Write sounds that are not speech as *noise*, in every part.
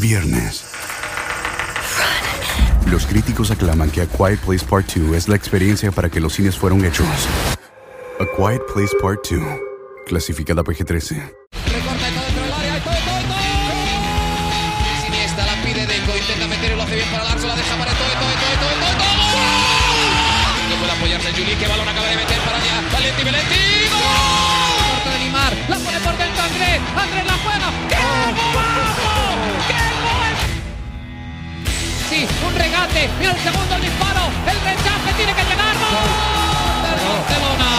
Viernes. Los críticos aclaman que A Quiet Place Part 2 es la experiencia para que los cines fueron hechos. A Quiet Place Part 2, clasificada PG-13. Recorta todo dentro del área. ¡Ay, todo, todo, todo! Siniesta la pide Deco. Intenta meter y lo hace bien para Larso. La deja para todo, todo, todo, todo, todo, todo. No puede apoyarse Juli. Que balón acaba de meter para allá. Valenti, Valenti. ¡Gol! Corte de Limar. La pone por. Andrés la juega. Un regate. Mira el segundo disparo. El rechace tiene que llegar. ¡Gol! Barcelona.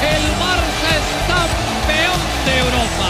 El Barça es campeón de Europa.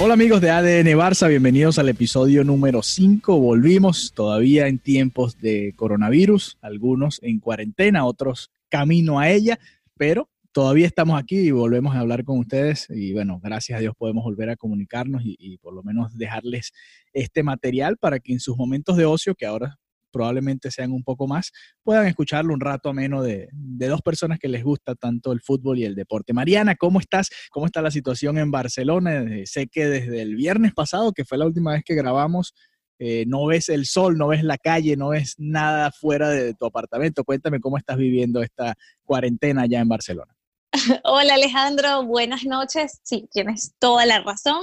Hola amigos de ADN Barça, bienvenidos al episodio número 5. Volvimos todavía en tiempos de coronavirus, algunos en cuarentena, otros camino a ella, pero todavía estamos aquí y volvemos a hablar con ustedes y bueno, gracias a Dios podemos volver a comunicarnos y, por lo menos dejarles este material para que en sus momentos de ocio, que ahora probablemente sean un poco más, puedan escucharlo un rato ameno de, de dos personas que les gusta tanto el fútbol y el deporte. Mariana, ¿cómo estás? ¿Cómo está la situación en Barcelona? Eh, sé que desde el viernes pasado, que fue la última vez que grabamos, eh, no ves el sol, no ves la calle, no ves nada fuera de tu apartamento. Cuéntame cómo estás viviendo esta cuarentena allá en Barcelona. *laughs* Hola Alejandro, buenas noches. Sí, tienes toda la razón.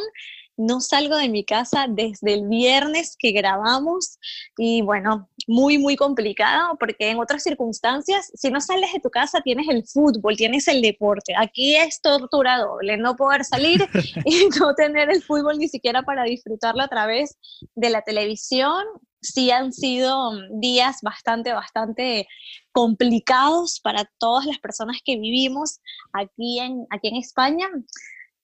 No salgo de mi casa desde el viernes que grabamos y bueno, muy, muy complicado porque en otras circunstancias, si no sales de tu casa, tienes el fútbol, tienes el deporte. Aquí es tortura doble, no poder salir *laughs* y no tener el fútbol ni siquiera para disfrutarlo a través de la televisión. Sí han sido días bastante, bastante complicados para todas las personas que vivimos aquí en, aquí en España.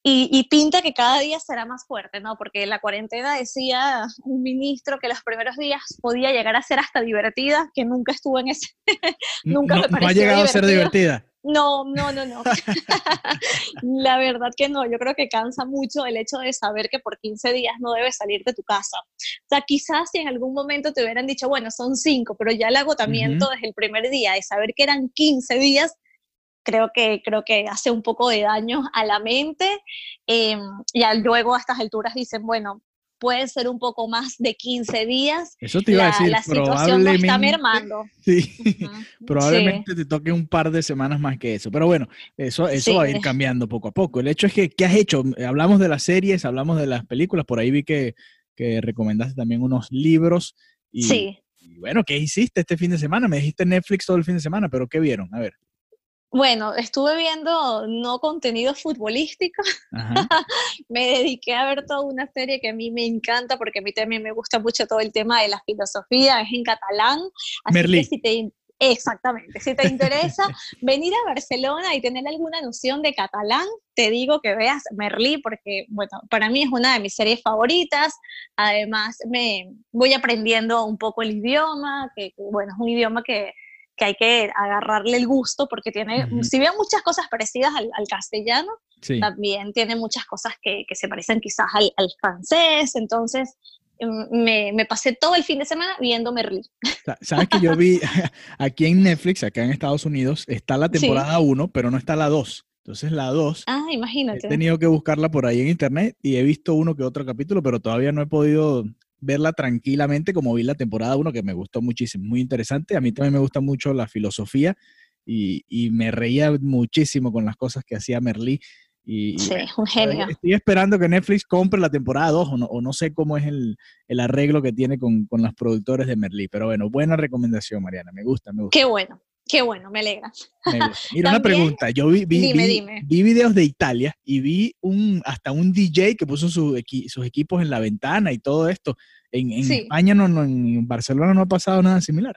Y, y, pinta que cada día será más fuerte, ¿no? Porque la cuarentena decía un ministro que los primeros días podía llegar a ser hasta divertida, que nunca estuvo en ese. *laughs* nunca no, me pareció no ha llegado divertido. a ser divertida. No, no, no, no. *laughs* la verdad que no. Yo creo que cansa mucho el hecho de saber que por 15 días no debes salir de tu casa. O sea, quizás si en algún momento te hubieran dicho, bueno, son 5, pero ya el agotamiento uh -huh. desde el primer día de saber que eran 15 días, creo que, creo que hace un poco de daño a la mente. Eh, y luego a estas alturas dicen, bueno, puede ser un poco más de 15 días. Eso te iba la, a decir, la situación no está mermando. *laughs* Sí, uh -huh. probablemente sí. te toque un par de semanas más que eso. Pero bueno, eso, eso sí. va a ir cambiando poco a poco. El hecho es que, ¿qué has hecho? Hablamos de las series, hablamos de las películas, por ahí vi que, que recomendaste también unos libros. Y, sí. Y bueno, ¿qué hiciste este fin de semana? Me dijiste Netflix todo el fin de semana, pero ¿qué vieron? A ver. Bueno, estuve viendo no contenido futbolístico. *laughs* me dediqué a ver toda una serie que a mí me encanta porque a mí también me gusta mucho todo el tema de la filosofía, es en catalán. Así Merlí. que si te, exactamente, si te *laughs* interesa venir a Barcelona y tener alguna noción de catalán, te digo que veas Merlí porque, bueno, para mí es una de mis series favoritas. Además, me voy aprendiendo un poco el idioma, que, bueno, es un idioma que que hay que agarrarle el gusto porque tiene, uh -huh. si bien muchas cosas parecidas al, al castellano, sí. también tiene muchas cosas que, que se parecen quizás al, al francés, entonces em, me, me, pasé todo el fin de semana viendo Merlí. Sabes que yo vi *laughs* aquí en Netflix, acá en Estados Unidos, está la temporada 1, sí. pero no está la 2. Entonces la 2, ah, imagínate. he tenido que buscarla por ahí en internet y he visto uno que otro capítulo, pero todavía no he podido verla tranquilamente como vi la temporada 1, que me gustó muchísimo, muy interesante. A mí también me gusta mucho la filosofía y, y me reía muchísimo con las cosas que hacía Merlí. Y, sí, bueno, un genio. Estoy esperando que Netflix compre la temporada 2 o no, o no sé cómo es el, el arreglo que tiene con, con, los productores de Merlí, pero bueno, buena recomendación, Mariana, me gusta, me gusta. Qué bueno. Qué bueno, me alegra. Me. *laughs* Mira, una pregunta. Yo vi, vi, dime, vi, dime. vi, videos de Italia y vi un, hasta un DJ que puso su equi sus equipos en la ventana y todo esto. En, en sí. España, no, no, en Barcelona no ha pasado nada similar.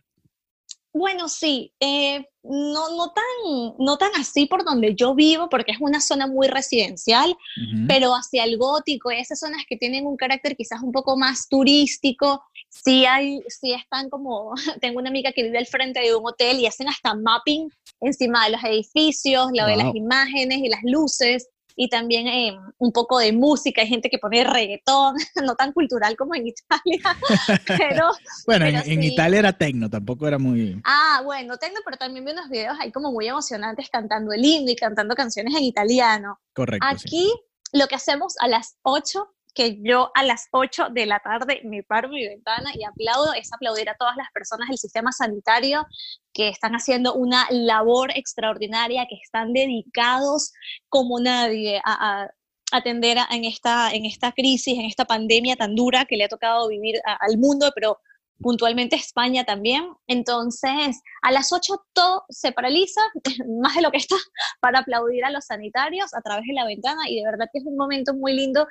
Bueno, sí, eh, no, no, tan, no tan así por donde yo vivo, porque es una zona muy residencial, uh -huh. pero hacia el gótico, esas zonas que tienen un carácter quizás un poco más turístico, sí, hay, sí están como, *laughs* tengo una amiga que vive al frente de un hotel y hacen hasta mapping encima de los edificios, lo wow. de las imágenes y las luces, y también eh, un poco de música, hay gente que pone reggaetón, *laughs* no tan cultural como en Italia, *laughs* pero... *laughs* bueno, pero en, sí. en, Italia era tecno, tampoco era muy... Ah, bueno, tecno, pero también vi unos videos ahí como muy emocionantes cantando el himno y cantando canciones en italiano. Correcto. Aquí sí. lo que hacemos a las 8 que yo a las 8 de la tarde me paro mi ventana y aplaudo, es aplaudir a todas las personas del sistema sanitario que están haciendo una labor extraordinaria, que están dedicados como nadie a, atender en, esta, en esta crisis, en esta pandemia tan dura que le ha tocado vivir al mundo, pero puntualmente España también. Entonces, a las 8 todo se paraliza, *laughs* más de lo que está, para aplaudir a los sanitarios a través de la ventana y de verdad que es un momento muy lindo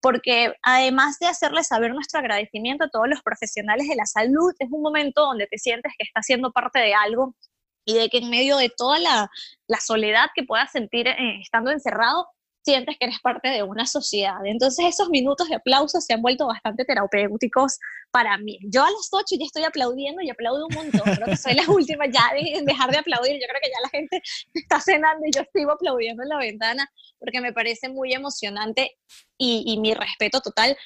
porque además de hacerles saber nuestro agradecimiento a todos los profesionales de la salud, es un momento donde te sientes que estás siendo parte de algo y de que en medio de toda la, soledad que puedas sentir eh, estando encerrado, sientes que eres parte de una sociedad. Entonces esos minutos de aplauso se han vuelto bastante terapéuticos para mí. Yo a las 8 ya estoy aplaudiendo y aplaudo un montón, creo que soy la *laughs* última ya de dejar de aplaudir, yo creo que ya la gente *laughs* está cenando y yo sigo aplaudiendo en la ventana porque me parece muy emocionante y, mi respeto total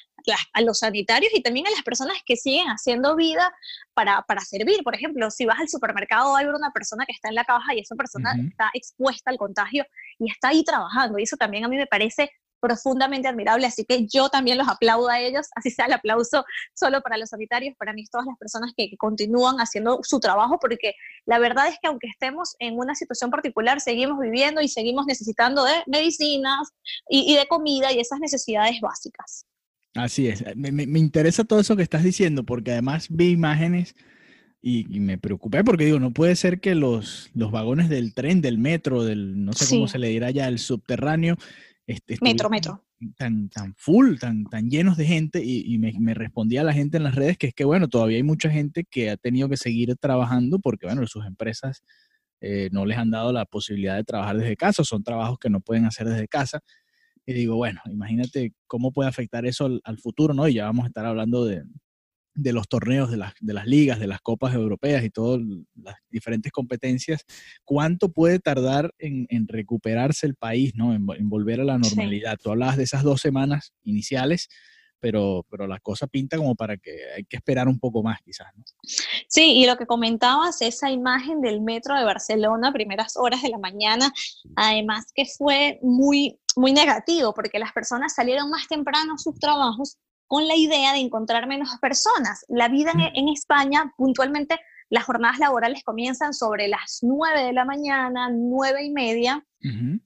a los sanitarios y también a las personas que siguen haciendo vida para, para servir. Por ejemplo, si vas al supermercado, hay una persona que está en la caja y esa persona está expuesta al contagio y está ahí trabajando. Y eso también a mí me parece profundamente admirable, así que yo también los aplaudo a ellos, así sea el aplauso solo para los sanitarios, para mí todas las personas que, continúan haciendo su trabajo, porque la verdad es que aunque estemos en una situación particular, seguimos viviendo y seguimos necesitando de medicinas y, de comida y esas necesidades básicas. Así es, me, me, interesa todo eso que estás diciendo, porque además vi imágenes y, me preocupé porque digo, no puede ser que los, los vagones del tren, del metro, del, no sé cómo se le dirá ya, el subterráneo, este, metro, metro. Tan, tan full, tan, tan llenos de gente y, me, me, respondía la gente en las redes que es que, bueno, todavía hay mucha gente que ha tenido que seguir trabajando porque, bueno, sus empresas eh, no les han dado la posibilidad de trabajar desde casa, son trabajos que no pueden hacer desde casa. Y digo, bueno, imagínate cómo puede afectar eso al, al futuro, ¿no? Y ya vamos a estar hablando de, de los torneos, de las, de las ligas, de las copas europeas y todas las diferentes competencias, ¿cuánto puede tardar en, recuperarse el país, ¿no? En, volver a la normalidad? Tú hablabas de esas dos semanas iniciales, pero, pero la cosa pinta como para que hay que esperar un poco más quizás, ¿no? Sí, y lo que comentabas, esa imagen del metro de Barcelona, primeras horas de la mañana, además que fue muy, muy negativo, porque las personas salieron más temprano a sus trabajos con la idea de encontrar menos personas. La vida en, España, puntualmente, las jornadas laborales comienzan sobre las 9 de la mañana, 9 y media,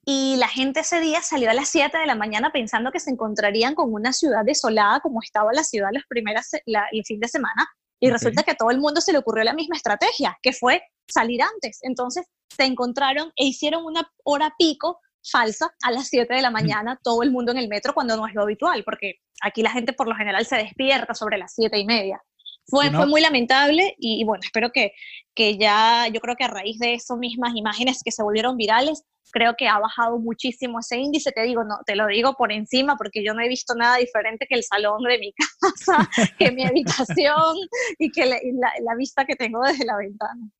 y la gente ese día salió a las 7 de la mañana pensando que se encontrarían con una ciudad desolada como estaba la ciudad los primeros, el fin de semana, y resulta que a todo el mundo se le ocurrió la misma estrategia, que fue salir antes. Entonces se encontraron e hicieron una hora pico falsa a las 7 de la mañana, todo el mundo en el metro cuando no es lo habitual, porque aquí la gente por lo general se despierta sobre las 7 y media. Fue, fue muy lamentable y, bueno, espero que, que ya, yo creo que a raíz de esas mismas imágenes que se volvieron virales, creo que ha bajado muchísimo ese índice, te digo, no, te lo digo por encima porque yo no he visto nada diferente que el salón de mi *laughs* casa, que mi habitación y que la, la vista que tengo desde la ventana.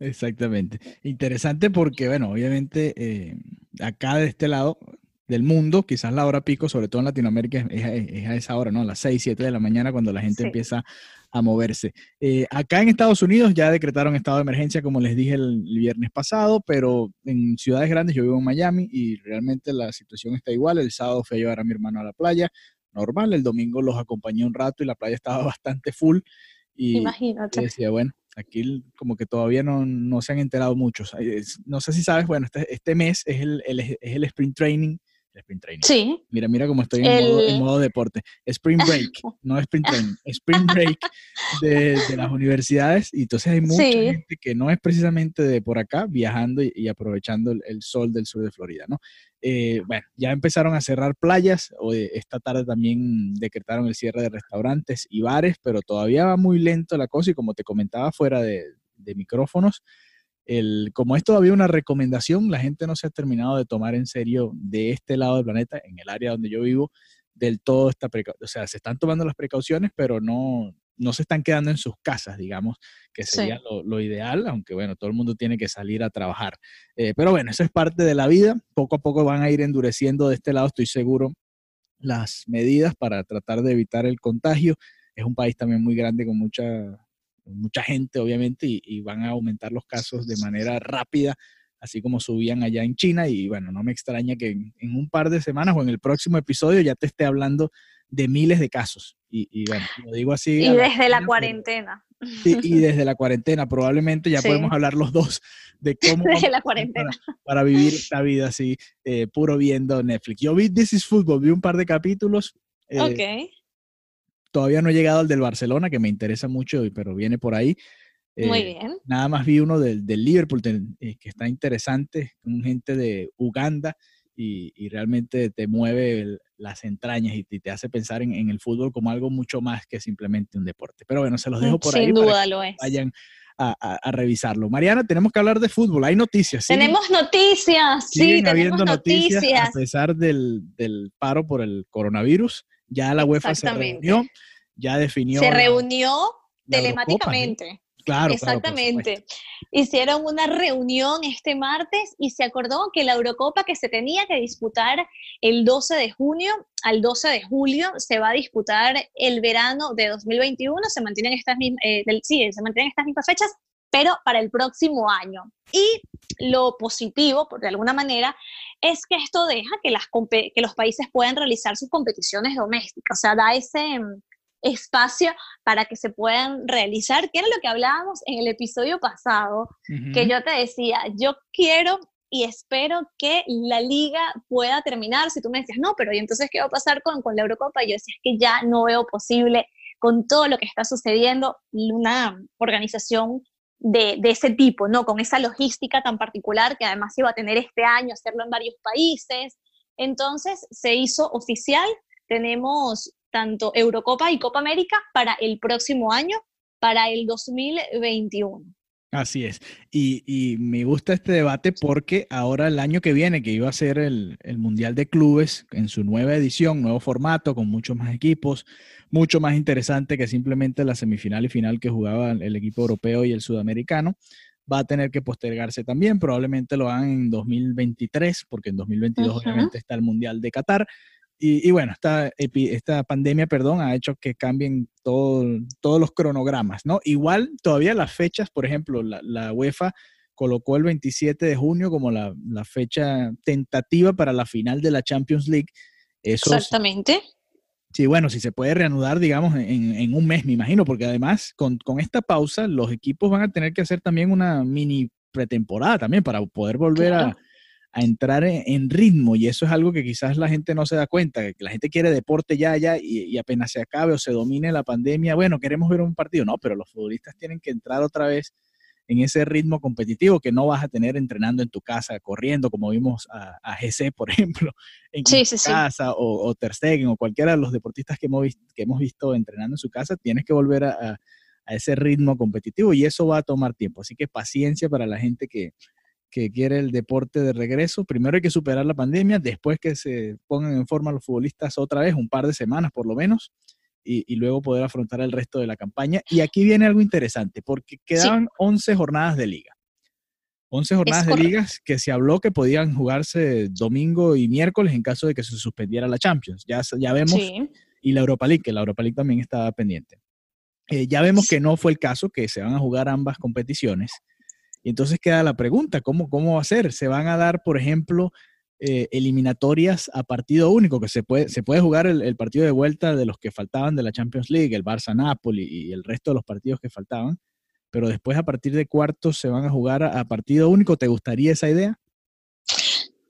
Exactamente. Interesante porque, bueno, obviamente eh, acá de este lado del mundo, quizás la hora pico, sobre todo en Latinoamérica, es, a esa hora, ¿no? A las 6, 7 de la mañana cuando la gente empieza a moverse. Eh, acá en Estados Unidos ya decretaron estado de emergencia, como les dije el, viernes pasado, pero en ciudades grandes, yo vivo en Miami y realmente la situación está igual. El sábado fui a llevar a mi hermano a la playa, normal, el domingo los acompañé un rato y la playa estaba *laughs* bastante full. Y Imagínate. decía, bueno, Aquí como que todavía no, no se han enterado muchos. No sé si sabes, bueno, este, este mes es el, el, es el sprint training sprint training. Sí. Mira, mira cómo estoy en, modo, deporte. Sprint break, *laughs* no sprint training, sprint break de, las universidades. Y entonces hay mucha gente que no es precisamente de por acá viajando y, aprovechando el, sol del sur de Florida, ¿no? Eh, bueno, ya empezaron a cerrar playas. Esta tarde también decretaron el cierre de restaurantes y bares, pero todavía va muy lento la cosa y como te comentaba fuera de, de micrófonos, el, como es todavía una recomendación, la gente no se ha terminado de tomar en serio de este lado del planeta, en el área donde yo vivo, del todo esta precaución. O sea, se están tomando las precauciones, pero no, no se están quedando en sus casas, digamos, que sería lo, ideal, aunque bueno, todo el mundo tiene que salir a trabajar. Eh, pero bueno, eso es parte de la vida. Poco a poco van a ir endureciendo de este lado, estoy seguro, las medidas para tratar de evitar el contagio. Es un país también muy grande con mucha mucha gente, obviamente, y, van a aumentar los casos de manera rápida, así como subían allá en China. Y bueno, no me extraña que en, un par de semanas o en el próximo episodio ya te esté hablando de miles de casos. Y, bueno, lo digo así. Y desde la, cuarentena. y desde la cuarentena, probablemente ya podemos hablar los dos de *laughs* cómo desde la cuarentena. Para, vivir esta vida así, eh, puro viendo Netflix. Yo vi This is Football, vi un par de capítulos. Eh, ok. Todavía no he llegado al del Barcelona, que me interesa mucho, pero viene por ahí. Muy eh, bien. Nada más vi uno del, del Liverpool, que está interesante, con gente de Uganda y, realmente te mueve las entrañas y, te hace pensar en, el fútbol como algo mucho más que simplemente un deporte. Pero bueno, se los dejo por ahí. Sin duda lo es. Vayan a, revisarlo. Mariana, tenemos que hablar de fútbol. Hay noticias. Tenemos noticias, sí, tenemos noticias, A pesar del, paro por el coronavirus, ya la UEFA se reunió, ya definió. Se reunió telemáticamente. Claro, Exactamente. Hicieron una reunión este martes y se acordó que la Eurocopa que se tenía que disputar el 12 de junio al 12 de julio se va a disputar el verano de 2021. Se mantienen estas mismas, eh, sí, se mantienen estas mismas fechas, pero para el próximo año. Y lo positivo, por de alguna manera, es que esto deja que, las, que los países puedan realizar sus competiciones domésticas, o sea, da ese espacio para que se puedan realizar, que era lo que hablábamos en el episodio pasado, que yo te decía, yo quiero y espero que la liga pueda terminar. Si tú me decías, no, pero ¿y entonces qué va a pasar con, con la Eurocopa? Yo decía, es que ya no veo posible con todo lo que está sucediendo una organización de, ese tipo, ¿no? Con esa logística tan particular que además iba a tener este año, hacerlo en varios países. Entonces se hizo oficial, tenemos tanto Eurocopa y Copa América para el próximo año, para el 2021. Así es. Y, me gusta este debate porque ahora el año que viene, que iba a ser el, Mundial de Clubes en su nueva edición, nuevo formato, con muchos más equipos, mucho más interesante que simplemente la semifinal y final que jugaban el equipo europeo y el sudamericano, va a tener que postergarse también. Probablemente lo hagan en 2023, porque en 2022 obviamente está el Mundial de Qatar. Y, bueno, esta, esta pandemia, perdón, ha hecho que cambien todo, todos los cronogramas, ¿no? Igual todavía las fechas, por ejemplo, la, UEFA colocó el 27 de junio como la, fecha tentativa para la final de la Champions League. Exactamente. Sí, bueno, si se puede reanudar, digamos, en, un mes, me imagino, porque además con, esta pausa los equipos van a tener que hacer también una mini pretemporada también para poder volver a, a entrar en, ritmo y eso es algo que quizás la gente no se da cuenta, que la gente quiere deporte ya, ya y, apenas se acabe o se domine la pandemia, bueno, queremos ver un partido, no, pero los futbolistas tienen que entrar otra vez en ese ritmo competitivo que no vas a tener entrenando en tu casa, corriendo, como vimos a, a GC, por *laughs* ejemplo, en casa, O, o, Ter Stegen, o cualquiera de los deportistas que hemos, visto, que hemos visto entrenando en su casa, tienes que volver a, a ese ritmo competitivo y eso va a tomar tiempo. Así que paciencia para la gente que, que quiere el deporte de regreso. Primero hay que superar la pandemia, después que se pongan en forma los futbolistas otra vez, un par de semanas por lo menos, y, luego poder afrontar el resto de la campaña. Y aquí viene algo interesante, porque quedaban 11 jornadas de liga. 11 jornadas de ligas que se habló que podían jugarse domingo y miércoles en caso de que se suspendiera la Champions. Ya, ya vemos, y la Europa League, que la Europa League también estaba pendiente. Eh, ya vemos que no fue el caso, que se van a jugar ambas competiciones. Y entonces queda la pregunta, ¿cómo, cómo va a ser? ¿Se van a dar, por ejemplo, eh, eliminatorias a partido único, que se puede, se puede jugar el, partido de vuelta de los que faltaban de la Champions League, el Barça-Napoli y el resto de los partidos que faltaban, pero después a partir de cuartos se van a jugar a partido único. ¿Te gustaría esa idea?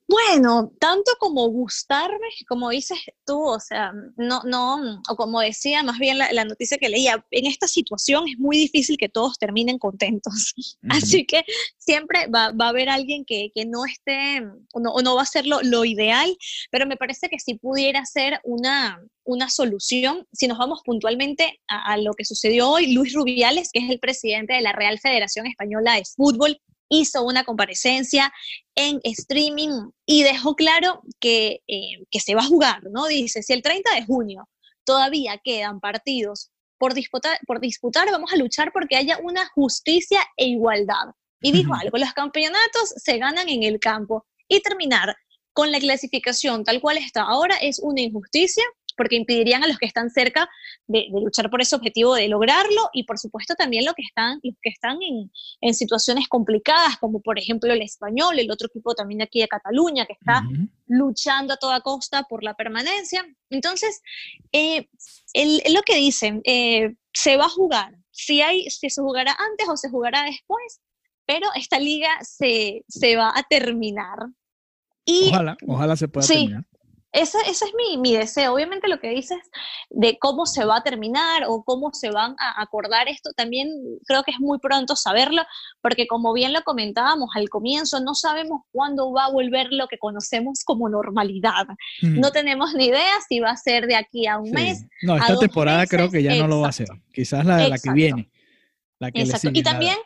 Bueno, tanto como gustarme, como dices tú, o sea, no, no, o como decía más bien la, noticia que leía, en esta situación es muy difícil que todos terminen contentos. *laughs* Así que siempre va, a haber alguien que, no esté, o no, no va a ser lo, ideal, pero me parece que sí pudiera ser una, una solución. Si nos vamos puntualmente a, a lo que sucedió hoy, Luis Rubiales, que es el presidente de la Real Federación Española de Fútbol, hizo una comparecencia en streaming y dejó claro que, eh, que, se va a jugar, ¿no? Dice, si el 30 de junio todavía quedan partidos por disputar, por disputar, vamos a luchar porque haya una justicia e igualdad. Y dijo algo, los campeonatos se ganan en el campo y terminar con la clasificación tal cual está ahora es una injusticia, porque impedirían a los que están cerca de, luchar por ese objetivo de lograrlo y por supuesto también los que están, los que están en, situaciones complicadas, como por ejemplo el español, el otro equipo también de aquí de Cataluña, que está luchando a toda costa por la permanencia. Entonces, eh, lo que dicen, eh, se va a jugar, si, hay, si se jugará antes o se jugará después, pero esta liga se, se va a terminar. Y, ojalá, ojalá se pueda terminar. Ese, ese es mi, mi, deseo. Obviamente lo que dices de cómo se va a terminar o cómo se van a acordar esto, también creo que es muy pronto saberlo, porque como bien lo comentábamos al comienzo, no sabemos cuándo va a volver lo que conocemos como normalidad. Mm. No tenemos ni idea si va a ser de aquí a un mes. No, esta temporada creo que ya no lo va a ser. Quizás la, la que viene. La que exacto. y también...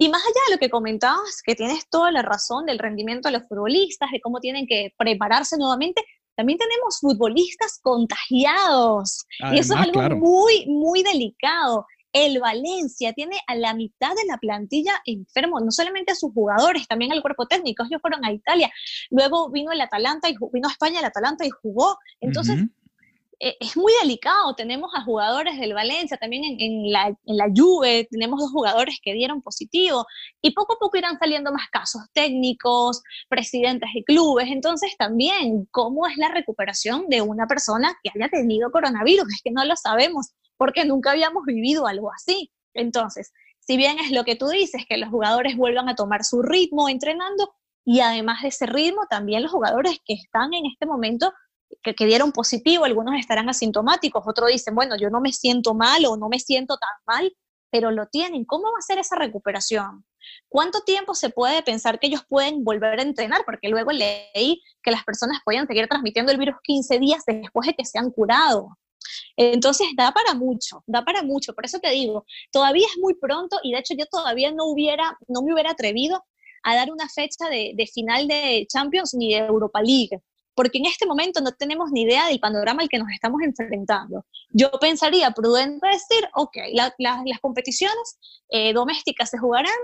Y más allá de lo que comentabas, que tienes toda la razón del rendimiento de los futbolistas, de cómo tienen que prepararse nuevamente, también tenemos futbolistas contagiados. y eso es algo muy, muy delicado. El Valencia tiene a la mitad de la plantilla enfermo, no solamente a sus jugadores, también al cuerpo técnico. Ellos fueron a Italia, luego vino el Atalanta y vino a España el Atalanta y jugó. Entonces, es muy delicado. Tenemos a jugadores del Valencia, también en, la, en, la, Juve, tenemos dos jugadores que dieron positivo y poco a poco irán saliendo más casos técnicos, presidentes de clubes. Entonces también, ¿cómo es la recuperación de una persona que haya tenido coronavirus? Es que no lo sabemos porque nunca habíamos vivido algo así. Entonces, si bien es lo que tú dices, que los jugadores vuelvan a tomar su ritmo entrenando, y además de ese ritmo, también los jugadores que están en este momento que, dieron positivo, algunos estarán asintomáticos, otros dicen, bueno, yo no me siento mal o no me siento tan mal, pero lo tienen. ¿Cómo va a ser esa recuperación? ¿Cuánto tiempo se puede pensar que ellos pueden volver a entrenar? Porque luego leí que las personas podían seguir transmitiendo el virus 15 días después de que se han curado. Entonces da para mucho, da para mucho. Por eso te digo, todavía es muy pronto y de hecho yo todavía no hubiera, no me hubiera atrevido a dar una fecha de final de Champions ni de Europa League porque en este momento no tenemos ni idea del panorama al que nos estamos enfrentando. Yo pensaría prudente decir, ok, las competiciones eh, domésticas se jugarán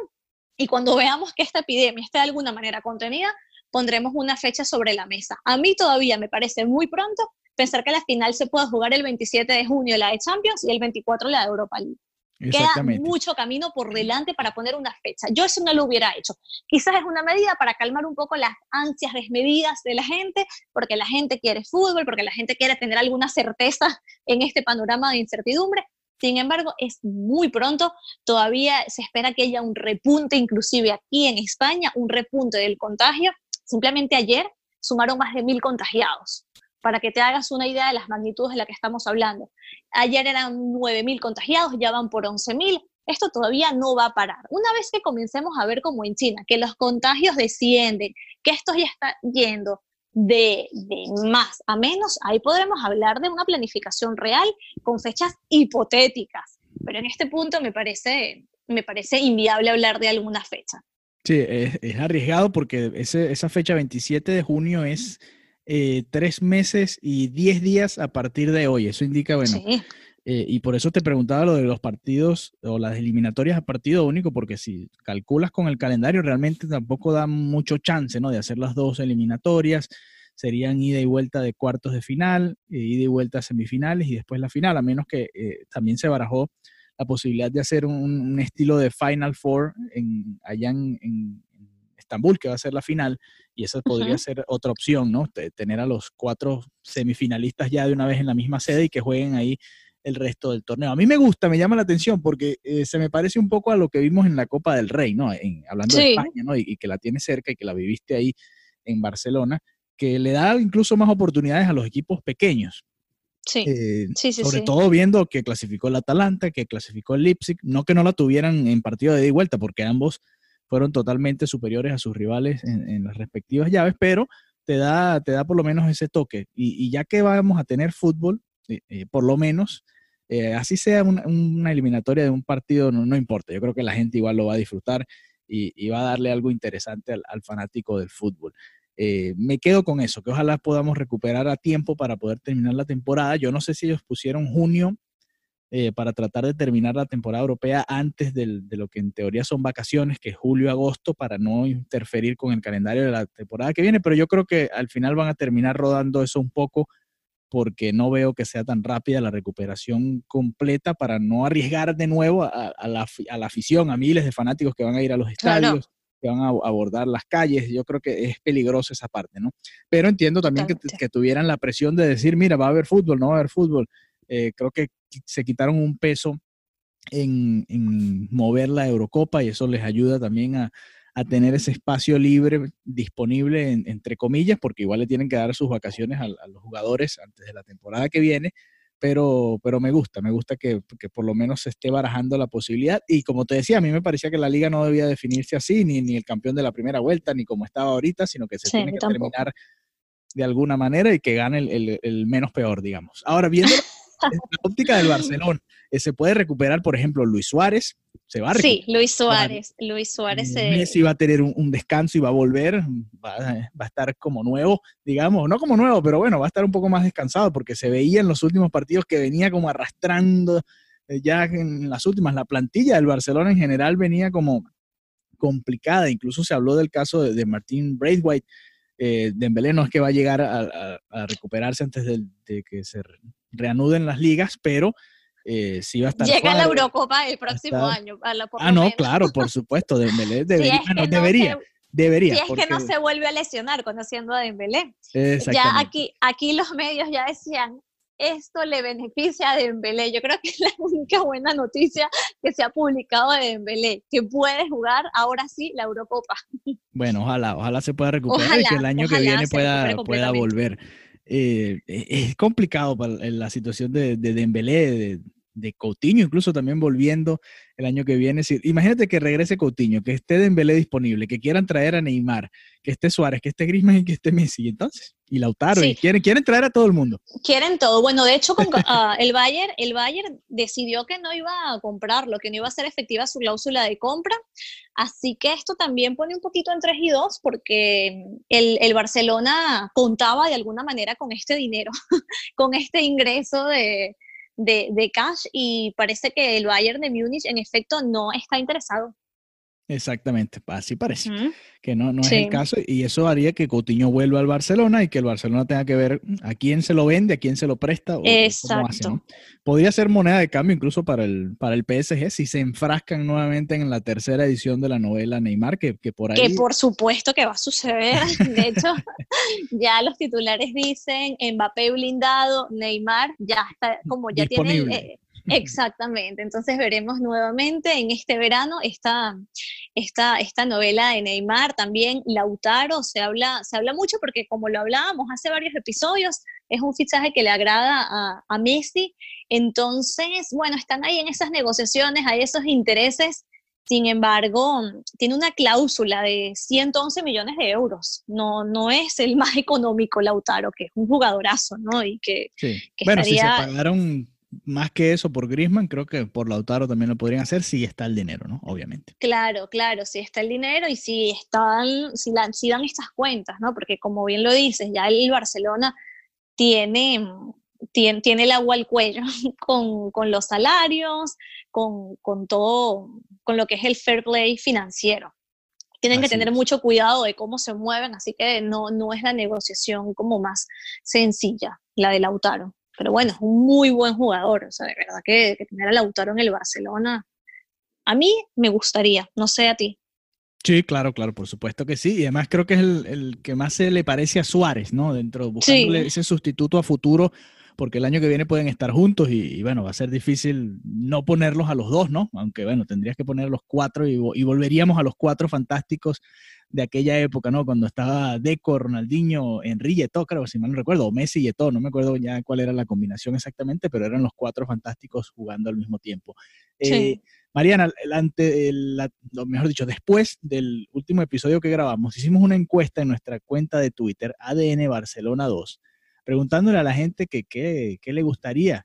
y cuando veamos que esta epidemia está de alguna manera contenida, pondremos una fecha sobre la mesa. A mí todavía me parece muy pronto pensar que la final se pueda jugar el 27 de junio la de Champions y el 24 la de Europa League. Queda mucho camino por delante para poner una fecha. Yo eso no lo hubiera hecho. Quizás es una medida para calmar un poco las ansias desmedidas de la gente, porque la gente quiere fútbol, porque la gente quiere tener alguna certeza en este panorama de incertidumbre. Sin embargo, es muy pronto, todavía se espera que haya un repunte, inclusive aquí en España, un repunte del contagio. Simplemente ayer sumaron más de mil contagiados para que te hagas una idea de las magnitudes de la que estamos hablando. Ayer eran 9.000 contagiados, ya van por 11.000. Esto todavía no va a parar. Una vez que comencemos a ver como en China, que los contagios descienden, que esto ya está yendo de, más a menos, ahí podremos hablar de una planificación real con fechas hipotéticas. Pero en este punto me parece, me parece inviable hablar de alguna fecha. Sí, es, arriesgado porque esa fecha 27 de junio es eh, tres meses y diez días a partir de hoy. Eso indica, bueno, eh, y por eso te preguntaba lo de los partidos o las eliminatorias a partido único, porque si calculas con el calendario, realmente tampoco da mucho chance, ¿no? De hacer las dos eliminatorias. Serían ida y vuelta de cuartos de final, eh, ida y vuelta a semifinales y después la final, a menos que también se barajó la posibilidad de hacer un, estilo de Final Four en, allá en Estambul, que va a ser la final, y esa podría ser otra opción, ¿no? tener a los cuatro semifinalistas ya de una vez en la misma sede y que jueguen ahí el resto del torneo. A mí me gusta, me llama la atención porque eh, se me parece un poco a lo que vimos en la Copa del Rey, ¿no? hablando de España, ¿no? Y, que la tiene cerca y que la viviste ahí en Barcelona, que le da incluso más oportunidades a los equipos pequeños. Sí, eh, sí, sí, Sobre todo viendo que clasificó el Atalanta, que clasificó el Leipzig, no que no la tuvieran en partido de ida y vuelta, porque ambos fueron totalmente superiores a sus rivales en, las respectivas llaves, pero te da, te da por lo menos ese toque. Y, ya que vamos a tener fútbol, eh, eh, por lo menos, eh, así sea una, eliminatoria de un partido, no, importa. Yo creo que la gente igual lo va a disfrutar y, va a darle algo interesante al fanático del fútbol. me quedo con eso, que ojalá podamos recuperar a tiempo para poder terminar la temporada. Yo no sé si ellos pusieron junio eh, para tratar de terminar la temporada europea antes de lo que en teoría son vacaciones, que es julio-agosto, para no interferir con el calendario de la temporada que viene, pero yo creo que al final van a terminar rodando eso un poco porque no veo que sea tan rápida la recuperación completa para no arriesgar de nuevo a, la, afición, a miles de fanáticos que van a ir a los estadios, que van a abordar las calles. Yo creo que es peligroso esa parte, ¿no? Pero entiendo también que, tuvieran la presión de decir, mira, va a haber fútbol, no va a haber fútbol. Eh, creo que se quitaron un peso en, mover la Eurocopa y eso les ayuda también a, tener ese espacio libre disponible, entre comillas, porque igual le tienen que dar sus vacaciones a, los jugadores antes de la temporada que viene, pero, pero me gusta, me gusta que, por lo menos se esté barajando la posibilidad. Y como te decía, a mí me parecía que la liga no debía definirse así, ni, ni el campeón de la primera vuelta, ni como estaba ahorita, sino que se tiene que terminar de alguna manera y que gane el, el menos peor, digamos. Ahora, viendo la óptica del Barcelona, eh, se puede recuperar, por ejemplo, Luis Suárez, se va a recuperar. Sí, Luis Suárez, Luis Suárez. Messi va a tener un, descanso y va a volver, va, a estar como nuevo, digamos, no como nuevo, pero bueno, va a estar un poco más descansado porque se veía en los últimos partidos que venía como arrastrando eh, ya en las últimas, la plantilla del Barcelona en general venía como complicada, incluso se habló del caso de, de Martín Braithwaite, eh, Dembélé no es que va a llegar a, recuperarse antes de, que se reanuden las ligas, pero eh, sí va a estar. Llega a la Eurocopa el próximo año. ah, no, claro, por supuesto, Dembélé *laughs* debería. debería. debería, si es que no se vuelve a lesionar conociendo a Dembélé. Ya aquí, aquí los medios ya decían, esto le beneficia a Dembélé. Yo creo que es la *laughs* única buena noticia que se ha publicado de Dembélé, que puede jugar ahora sí la Eurocopa. Bueno, ojalá, ojalá se pueda recuperar y que el año que viene pueda, pueda volver. Eh, e, es complicado para la situación de, de Dembélé, de, de Coutinho, incluso también volviendo el año que viene. Imagínate que regrese Coutinho, que esté Dembélé disponible, que quieran traer a Neymar, que esté Suárez, que esté Griezmann y que esté Messi, entonces, y Lautaro, y quieren, quieren traer a todo el mundo. Quieren todo. Bueno, de hecho, con, *laughs* ah, el, Bayern, el Bayern decidió que no iba a comprarlo, que no iba a ser efectiva su cláusula de compra, así que esto también pone un poquito en 3 y 2 porque el, el Barcelona contaba de alguna manera con este dinero, *laughs* con este ingreso de, de, de cash y parece que el Bayern de Múnich en efecto no está interesado. Exactamente, así parece que no, no es el caso y eso haría que Coutinho vuelva al Barcelona y que el Barcelona tenga que ver a quién se lo vende, a quién se lo presta o Exacto. Podría ser moneda de cambio incluso para el, para el PSG si se enfrascan nuevamente en la tercera edición de la novela Neymar, que, que por ahí... Que por supuesto que va a suceder, *laughs* de hecho ya los titulares dicen Mbappé blindado, Neymar ya está, como ya tiene... *laughs* Exactamente, entonces veremos nuevamente en este verano esta, esta, esta novela de Neymar, también Lautaro, se habla, se habla mucho porque como lo hablábamos hace varios episodios, es un fichaje que le agrada a, a Messi, entonces, bueno, están ahí en esas negociaciones, hay esos intereses sin embargo, tiene una cláusula de 111 millones de euros. No, no es el más económico Lautaro, que es un jugadorazo, ¿no? Y que, sí. bueno, si se pagaron más que eso por Grisman, creo que por Lautaro también lo podrían hacer si está el dinero, ¿no? Obviamente. Claro, claro, si está el dinero y si están, si, si dan estas cuentas, ¿no? Porque como bien lo dices, ya el Barcelona tiene, tiene, tiene el agua al cuello *laughs* con, con los salarios, con, con, todo, con lo que es el fair play financiero. Tienen que tener mucho cuidado de cómo se mueven, así que no, no es la negociación como más sencilla, la de Lautaro. Pero bueno, es un muy buen jugador. O sea, de verdad que, tener a Lautaro en el Barcelona, a mí me gustaría, no sé a ti. Sí, claro, claro, por supuesto que sí. Y además creo que es el, que más se le parece a Suárez, ¿no? Dentro, buscándole ese sustituto a futuro, porque el año que viene pueden estar juntos y, bueno, va a ser difícil no ponerlos a los dos, ¿no? Aunque bueno, tendrías que poner los cuatro y, y volveríamos a los cuatro fantásticos de aquella época, ¿no? Cuando estaba Deco, Ronaldinho, Henry y creo, si mal no recuerdo, o Messi y Eto'o, no me acuerdo ya cuál era la combinación exactamente, pero eran los cuatro fantásticos jugando al mismo tiempo. Eh, Mariana, el lo mejor dicho, después del último episodio que grabamos, hicimos una encuesta en nuestra cuenta de Twitter, ADN Barcelona 2, preguntándole a la gente que qué le gustaría,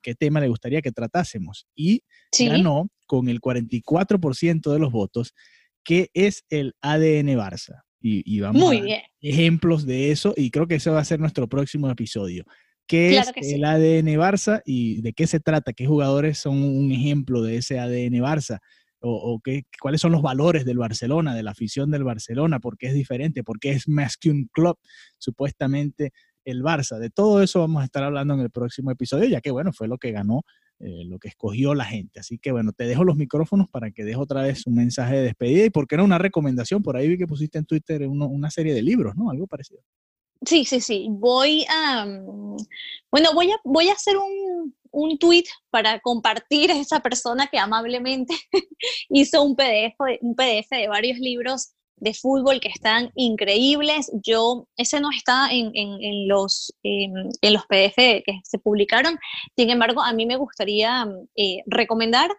qué tema le gustaría que tratásemos. Y ganó con el 44% de los votos qué es el ADN Barça. Y, vamos a ver ejemplos de eso y creo que ese va a ser nuestro próximo episodio. ¿Qué es el ADN Barça y de qué se trata? ¿Qué jugadores son un ejemplo de ese ADN Barça? ¿O, qué, cuáles son los valores del Barcelona, de la afición del Barcelona? ¿Por qué es diferente? ¿Por qué es más que un club? Supuestamente el Barça. De todo eso vamos a estar hablando en el próximo episodio, ya que bueno, fue lo que ganó, eh, lo que escogió la gente. Así que bueno, te dejo los micrófonos para que dejes otra vez un mensaje de despedida y por qué no una recomendación. Por ahí vi que pusiste en Twitter una serie de libros, ¿no? Algo parecido. Sí, sí, sí. Voy a, mm, bueno, voy a, voy a hacer un, un tweet para compartir a esa persona que amablemente *laughs* hizo un PDF, un PDF de varios libros de fútbol que están increíbles. Yo, ese no está en, en, los, em, en los PDF que se publicaron. Sin embargo, a mí me gustaría eh, recomendar,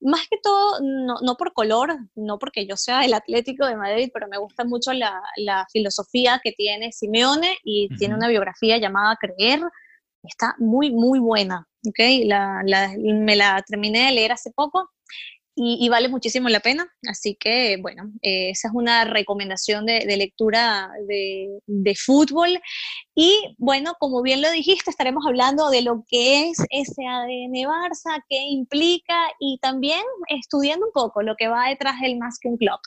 más que todo, no, no, por color, no porque yo sea el Atlético de Madrid, pero me gusta mucho la, la filosofía que tiene Simeone y tiene una biografía llamada Creer. Está muy, muy buena. ¿okay? La, la, me la terminé de leer hace poco y, vale muchísimo la pena. Así que, bueno, eh, esa es una recomendación de, lectura de, de, fútbol. Y bueno, como bien lo dijiste, estaremos hablando de lo que es ese ADN Barça, qué implica y también estudiando un poco lo que va detrás del Más un Club,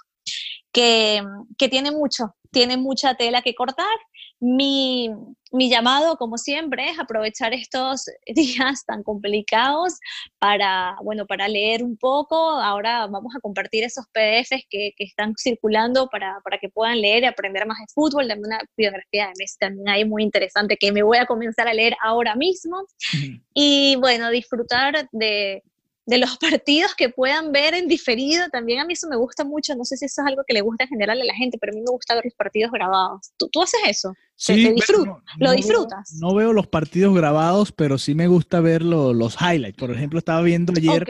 que, que tiene mucho, tiene mucha tela que cortar mi, mi, llamado, como siempre, es aprovechar estos *laughs* días tan complicados para, bueno, para leer un poco. Ahora vamos a compartir esos PDFs que, que están circulando para, para, que puedan leer y aprender más de fútbol. También una biografía de Messi también hay muy interesante que me voy a comenzar a leer ahora mismo. Y bueno, disfrutar de, de los *laughs* partidos que puedan ver en diferido. También a mí eso me gusta mucho. No sé si eso es algo que le gusta en general a la gente, pero a mí me gusta ver los partidos grabados. ¿Tú, tú haces eso? Sí, ¿Lo disfrutas? no veo los partidos grabados, pero sí me gusta ver los highlights. Por ejemplo, estaba viendo ayer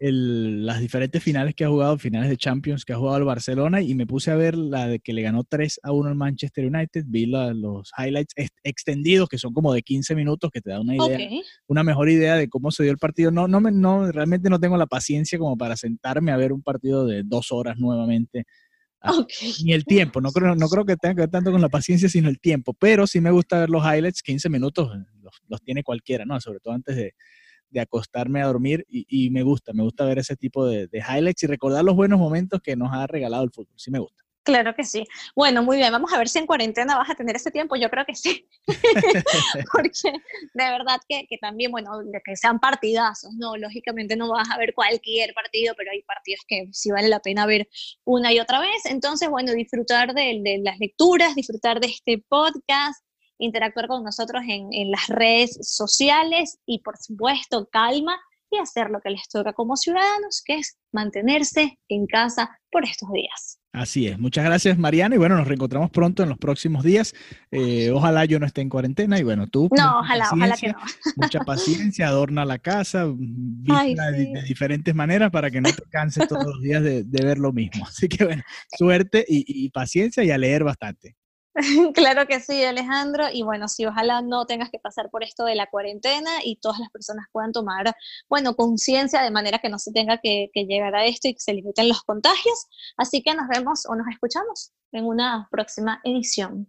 las diferentes finales que ha jugado, finales de Champions que ha jugado el Barcelona, y me puse a ver la de que le ganó 3 a 1 al Manchester United. Vi los highlights extendidos, que son como de 15 minutos, que te da una idea, una mejor idea de cómo se dio el partido. No, no, no, realmente no tengo la paciencia como para sentarme a ver un partido de dos horas nuevamente Ah, ni el tiempo, no creo, no creo que tenga que ver tanto con la paciencia, sino el tiempo, pero sí me gusta ver los highlights, 15 minutos eh, los, tiene cualquiera, ¿no? Sobre todo antes de, de acostarme a dormir y, y, me gusta, me gusta ver ese tipo de, de highlights y recordar los buenos momentos que nos ha regalado el fútbol, sí me gusta. Claro que sí. Bueno, muy bien. Vamos a ver si en cuarentena vas a tener ese tiempo. Yo creo que sí. *laughs* Porque de verdad que, que, también, bueno, de que sean partidazos, ¿no? Lógicamente no vas a ver cualquier partido, pero hay partidos que sí vale la pena ver una y otra vez. Entonces, bueno, disfrutar de, de las lecturas, disfrutar de este podcast, interactuar con nosotros en, en las redes sociales y, por supuesto, calma y hacer lo que les toca como ciudadanos, que es mantenerse en casa por estos días. Así es. Muchas gracias, Mariana. Y bueno, nos reencontramos pronto en los próximos días. Eh, ojalá yo no esté en cuarentena. Y bueno, tú. No, ojalá, ojalá que no. *laughs* Mucha paciencia, adorna la casa, de, diferentes maneras para que no te canses todos los días de, ver lo mismo. Así que bueno, suerte y paciencia y a leer bastante. *laughs* Claro que sí, Alejandro. Y bueno, sí, ojalá no tengas que pasar por esto de la cuarentena y todas las personas puedan tomar, bueno, conciencia de manera que no se tenga que, que llegar a esto y que se limiten los contagios. Así que nos vemos o nos escuchamos en una próxima edición.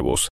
huevos.